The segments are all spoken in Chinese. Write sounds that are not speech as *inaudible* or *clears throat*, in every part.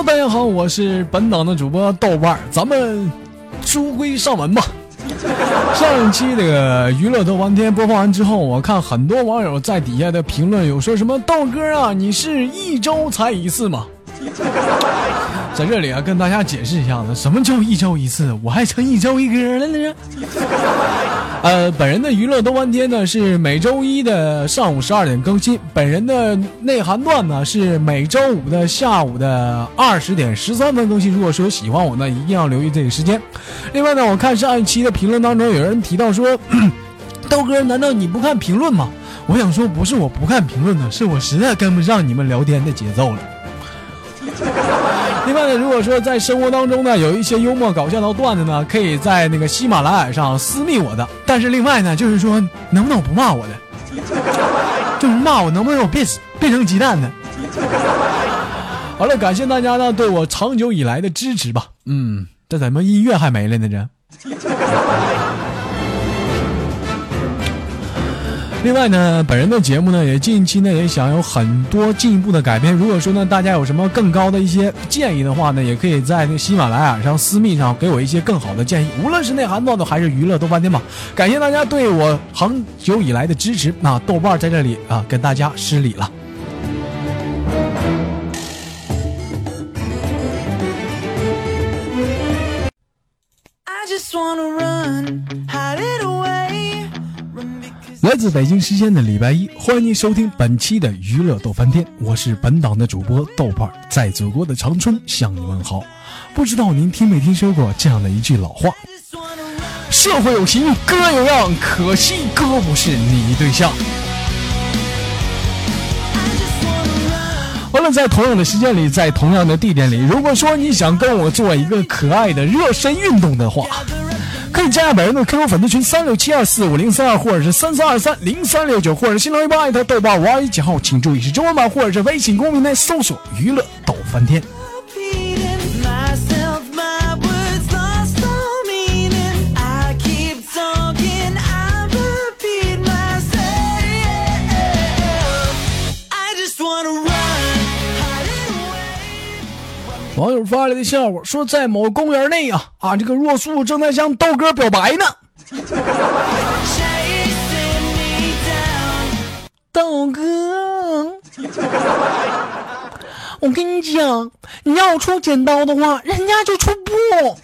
Hello，大家好，我是本档的主播豆瓣儿，咱们书归上文吧。*laughs* 上一期这个娱乐豆翻天播放完之后，我看很多网友在底下的评论有说什么豆哥啊，你是一周才一次吗？*laughs* 在这里啊，跟大家解释一下子，什么叫一周一次？我还成一周一哥了呢。*laughs* 呃，本人的娱乐豆翻天呢是每周一的上午十二点更新，本人的内涵段呢是每周五的下午的二十点十三分更新。如果说喜欢我呢，一定要留意这个时间。另外呢，我看上一期的评论当中有人提到说，*clears throat* 豆哥，难道你不看评论吗？我想说，不是我不看评论呢，是我实在跟不上你们聊天的节奏了。另外呢，如果说在生活当中呢有一些幽默搞笑的段子呢，可以在那个喜马拉雅上私密我的。但是另外呢，就是说能不能不骂我的？*laughs* 就是骂我能不能我变变成鸡蛋呢？好了，感谢大家呢对我长久以来的支持吧。嗯，这怎么音乐还没了呢？这。另外呢，本人的节目呢，也近期呢也想有很多进一步的改变。如果说呢，大家有什么更高的一些建议的话呢，也可以在那喜马拉雅上私密上给我一些更好的建议，无论是内涵段子还是娱乐豆瓣天吧。感谢大家对我长久以来的支持。那豆瓣在这里啊，跟大家失礼了。来自北京时间的礼拜一，欢迎您收听本期的娱乐逗翻天，我是本档的主播豆瓣，在祖国的长春向你问好。不知道您听没听说过这样的一句老话：社会有型哥有样，可惜哥不是你对象。完了，在同样的时间里，在同样的地点里，如果说你想跟我做一个可爱的热身运动的话。可以加下本人的 QQ 粉丝群三六七二四五零三二，或者是三三二三零三六九，或者是新浪微博艾特豆瓣五二一九号，请注意是中文版，或者是微信公屏内搜索“娱乐逗翻天”。网友发来的笑话说，在某公园内啊啊，这个若素正在向豆哥表白呢。*laughs* 豆哥，我跟你讲，你要出剪刀的话，人家就出布；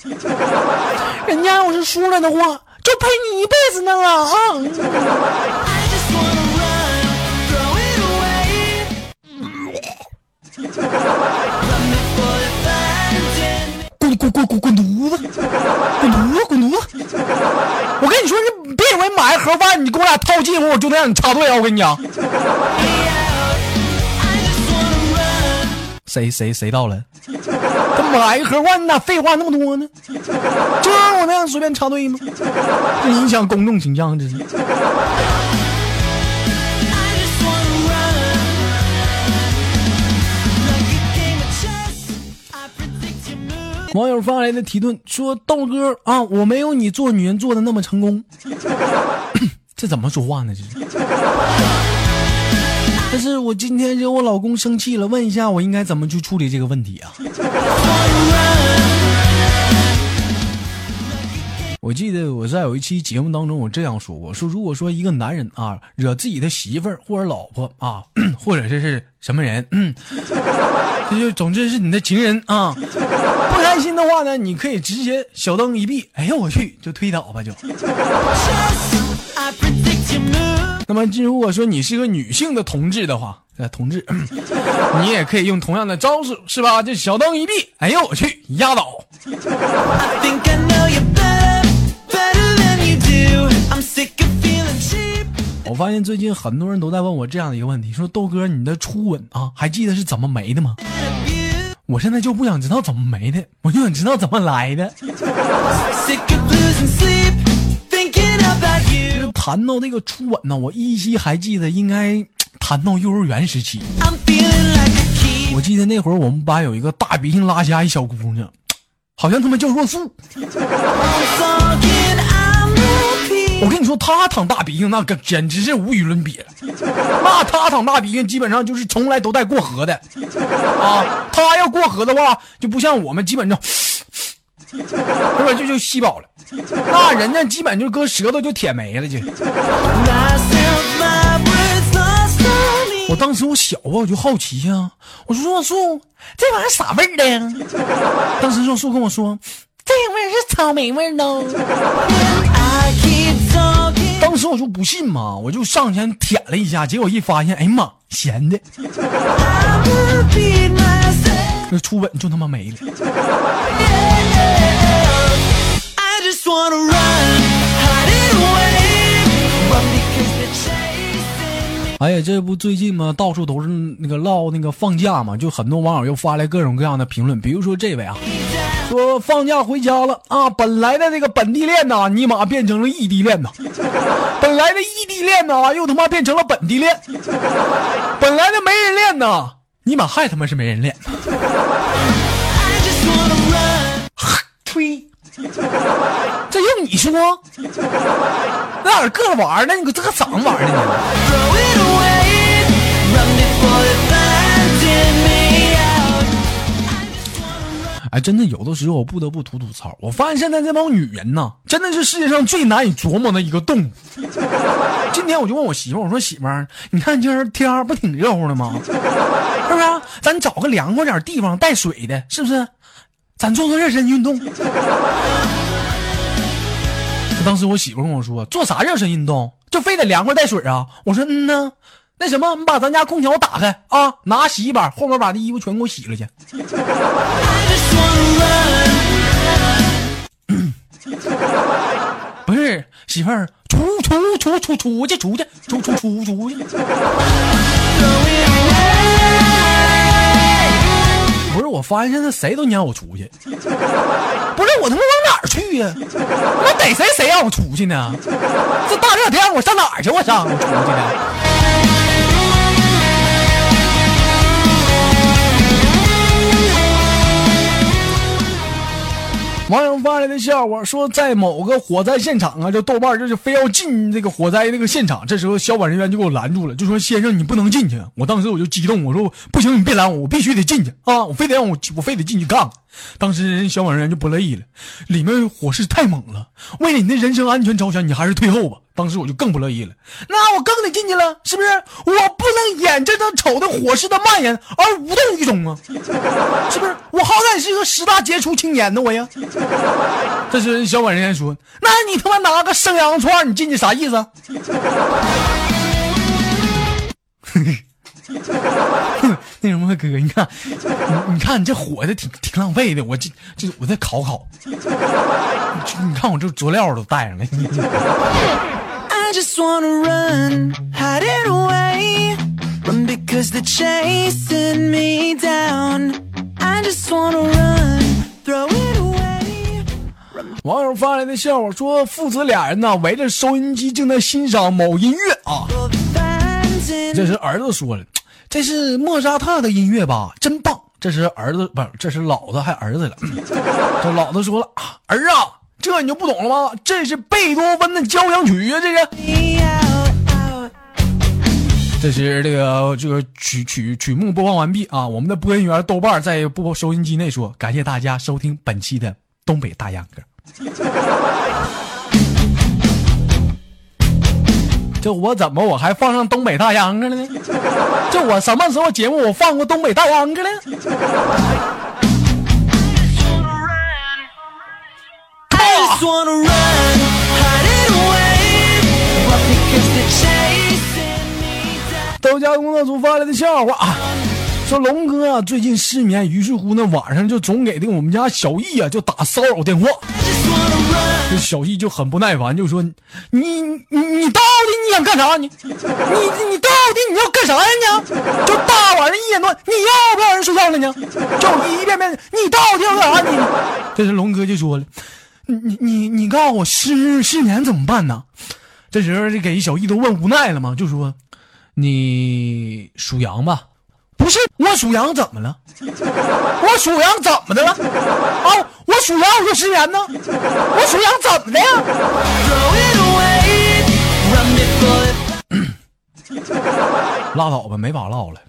*laughs* 人家要是输了的话，就陪你一辈子呢啊！*laughs* 滚滚滚滚滚犊子，滚犊子滚犊子！我跟你说，你别以为买个盒饭，你给我俩套近乎，我就能让你插队啊！我跟你讲，谁谁谁到了？他买一盒饭，你咋废话那么多呢？这我那样随便插队吗？这影响公众形象，这是。网友发来的提问说：“豆哥啊，我没有你做女人做的那么成功。*coughs* ”这怎么说话呢？这是。但是我今天惹我老公生气了，问一下我应该怎么去处理这个问题啊？我记得我在有一期节目当中，我这样说我：说如果说一个男人啊惹自己的媳妇儿或者老婆啊，*clears throat* 或者这是什么人，这 *clears throat* 就总之是你的情人啊，不开心的话呢，你可以直接小灯一闭，哎呦我去，就推倒吧就。*laughs* 那么，如果说你是个女性的同志的话，呃，同志，*clears throat* 你也可以用同样的招数，是吧？这小灯一闭，哎呦我去，压倒。*laughs* 我发现最近很多人都在问我这样的一个问题，说豆哥，你的初吻啊，还记得是怎么没的吗？我现在就不想知道怎么没的，我就想知道怎么来的。谈到那个初吻呢，我依稀还记得，应该谈到幼儿园时期。我记得那会儿我们班有一个大鼻涕拉瞎一小姑娘，好像他妈叫若素。他，淌大鼻涕那个简直是无与伦比了。那他淌大鼻涕基本上就是从来都带过河的啊。他要过河的话，就不像我们基本上。*coughs* 是吧？就就吸饱了，那人家基本就搁舌头就舔没了就。我当时我小啊，我就好奇呀，我说若素，这玩意儿啥味儿的呀？当时若素跟我说，这味儿是草莓味儿呢。当时我就不信嘛，我就上前舔了一下，结果一发现，哎呀妈，咸的。那初吻就他妈没了。哎呀，这不最近嘛，到处都是那个唠那个放假嘛，就很多网友又发来各种各样的评论。比如说这位啊，说放假回家了啊，本来的那个本地恋呐，尼玛变成了异地恋呐；*laughs* 本来的异地恋呐，又他妈变成了本地恋；本来的没人恋呐，尼玛还他妈是没人恋。*laughs* 吹。这用你说，那哪搁着玩呢？你搁这个怎么玩的呢？哎，真的有的时候我不得不吐吐槽。我发现现在这帮女人呢，真的是世界上最难以琢磨的一个动物。今天我就问我媳妇，我说媳妇儿，你看今儿天不挺热乎的吗？是不是？咱找个凉快点地方带水的，是不是？咱做做热身运动。当时我媳妇跟我说：“做啥热身运动？就非得凉快带水啊？”我说：“嗯呢。那什么，你把咱家空调打开啊，拿洗衣板后面把那衣服全给我洗了去。”不是媳妇儿，出出出出出去出去出出出出去。不是我发现现在谁都撵我出去，不是我他妈往哪儿去呀？我逮谁谁让我出去呢？这大热天我上哪儿去？我上我出去呢？网友发来的笑话说，在某个火灾现场啊，这豆瓣就是非要进这个火灾这个现场。这时候消防人员就给我拦住了，就说：“先生，你不能进去。”我当时我就激动，我说：“不行，你别拦我，我必须得进去啊！我非得让我，我非得进去看看。”当时人消防人员就不乐意了，里面火势太猛了，为了你的人身安全着想，你还是退后吧。当时我就更不乐意了，那我更得进去了，是不是？我不能眼睁睁瞅着火势的蔓延而无动于衷啊，是不是？我好歹是一个十大杰出青年呢，我呀。这时消防人员说：“那你他妈拿个生羊串，你进去啥意思？”那什么哥，你看，你 *laughs* 你看你这火的挺挺浪费的，我这这我再烤烤。你看我这佐料都带上了。网友发来的笑话说，父子俩人呢围着收音机正在欣赏某音乐啊。这是儿子说了。这是莫扎特的音乐吧，真棒！这是儿子，不是，这是老子还儿子了。*laughs* 这老子说了，儿啊，这你就不懂了吗？这是贝多芬的交响曲啊，这是。这是这个这个曲曲曲目播放完毕啊！我们的播音员豆瓣在播收音机内说，感谢大家收听本期的东北大秧歌。这我怎么我还放上东北大秧歌了呢？这我什么时候节目我放过东北大秧歌了？豆家工作组发来的笑话啊，说龙哥最近失眠，于是乎呢晚上就总给这个我们家小易啊就打骚扰电话。这小易就很不耐烦，就说：“你你你到底你想干啥？你你你到底你要干啥呀？你就大晚上一点多，你要不要人睡觉了呢？就一遍遍，你到底要干啥？你这时龙哥就说了，你你你你告诉我失失眠怎么办呢？这时候就给小易都问无奈了嘛，就说你属羊吧。”不是我属羊怎么了？我属羊怎么的了？啊，我属羊我就失言呢？我属羊怎么的呀？拉倒吧，没法唠了。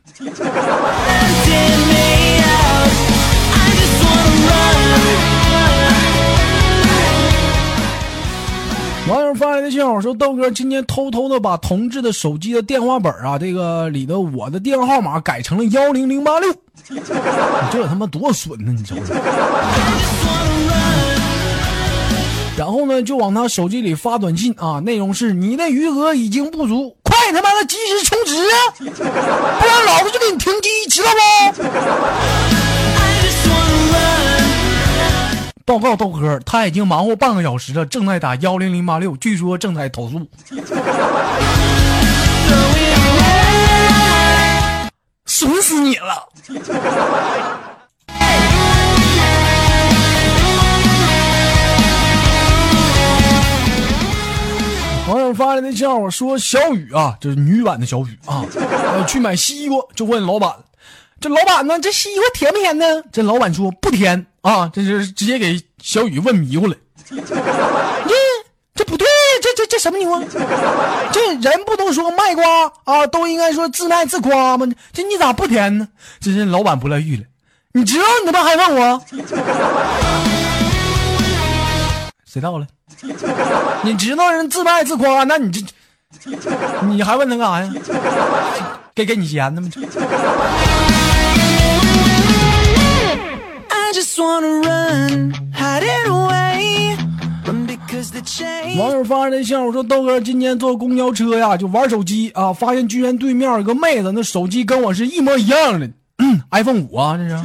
网友发来的信号说：“豆哥今天偷偷的把同志的手机的电话本啊，这个里的我的电话号码改成了幺零零八六，*laughs* 你这他妈多损呢！你瞅瞅。然后呢，就往他手机里发短信啊，内容是你的余额已经不足，快他妈的及时充值，*laughs* 不然老子就给你停机，知道不？”报告豆哥，他已经忙活半个小时了，正在打幺零零八六，据说正在投诉。损死你了！网友发来的笑话说：小雨啊，就是女版的小雨啊，去买西瓜，就问老板：“这老板呢？这西瓜甜不甜呢？”这老板说：“不甜。”啊，这是直接给小雨问迷糊了。*laughs* 这这不对，这这这什么情况？这人不都说卖瓜啊，都应该说自卖自夸吗？这你咋不甜呢？这是老板不乐意了。你知道你他妈还问我？谁到了？你知道人自卖自夸，那你这你还问他干啥呀？给给你钱呢吗？网友发来信，我说豆哥今天坐公交车呀，就玩手机啊，发现居然对面有个妹子，那手机跟我是一模一样的，iPhone 五啊，这是。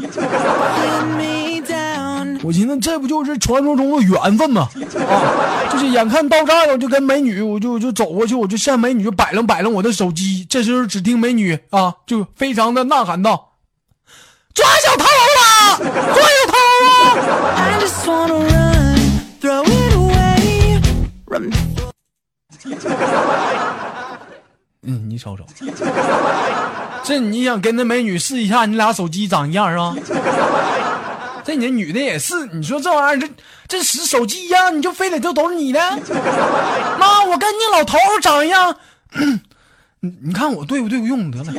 我寻思这不就是传说中的缘分吗？啊，就是眼看到这儿了，我就跟美女，我就就走过去，我就向美女就摆弄摆弄我的手机。这时候只听美女啊，就非常的呐喊道：“瞅瞅，*laughs* 这你想跟那美女试一下，你俩手机长一样是吧？*laughs* 这你女的也是，你说这玩意儿，这这使手机一样，你就非得就都是你的？妈，我跟你老头长一样，你 *coughs* 你看我对不对不用得了。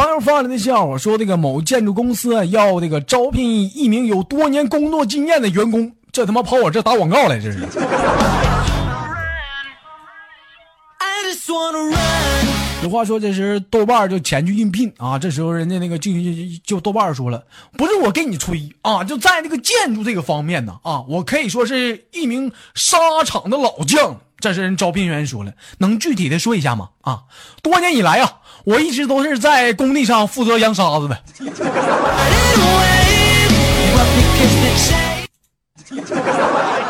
网友发来的笑话说：“这个某建筑公司要这个招聘一名有多年工作经验的员工，这他妈跑我这打广告来，这是。”有话说，这时豆瓣就前去应聘啊。这时候人家那个就就豆瓣说了：“不是我给你吹啊，就在那个建筑这个方面呢啊，我可以说是一名沙场的老将。”这时人招聘员说了：“能具体的说一下吗？”啊，多年以来啊，我一直都是在工地上负责扬沙子的。*laughs*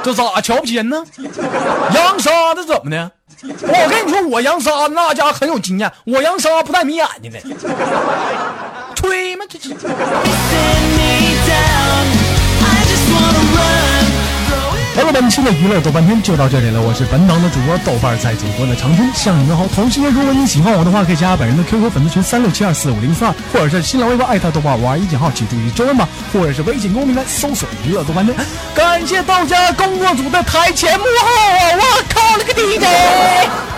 这咋瞧不起人呢？扬沙子怎么的？我跟你说，我扬沙那家很有经验，我扬沙不带眯眼睛的。吹吗？这这。本期的娱乐豆瓣天就到这里了。我是本档的主播豆瓣，在祖国的长春向你们好。同时呢，如果你喜欢我的话，可以加本人的 QQ 粉丝群三六七二四五零四二，或者是新浪微博艾特豆瓣五二一井号，记住一中文版，或者是微信公屏来搜索娱乐豆瓣天。感谢豆家工作组的台前幕后，我靠了个 DJ！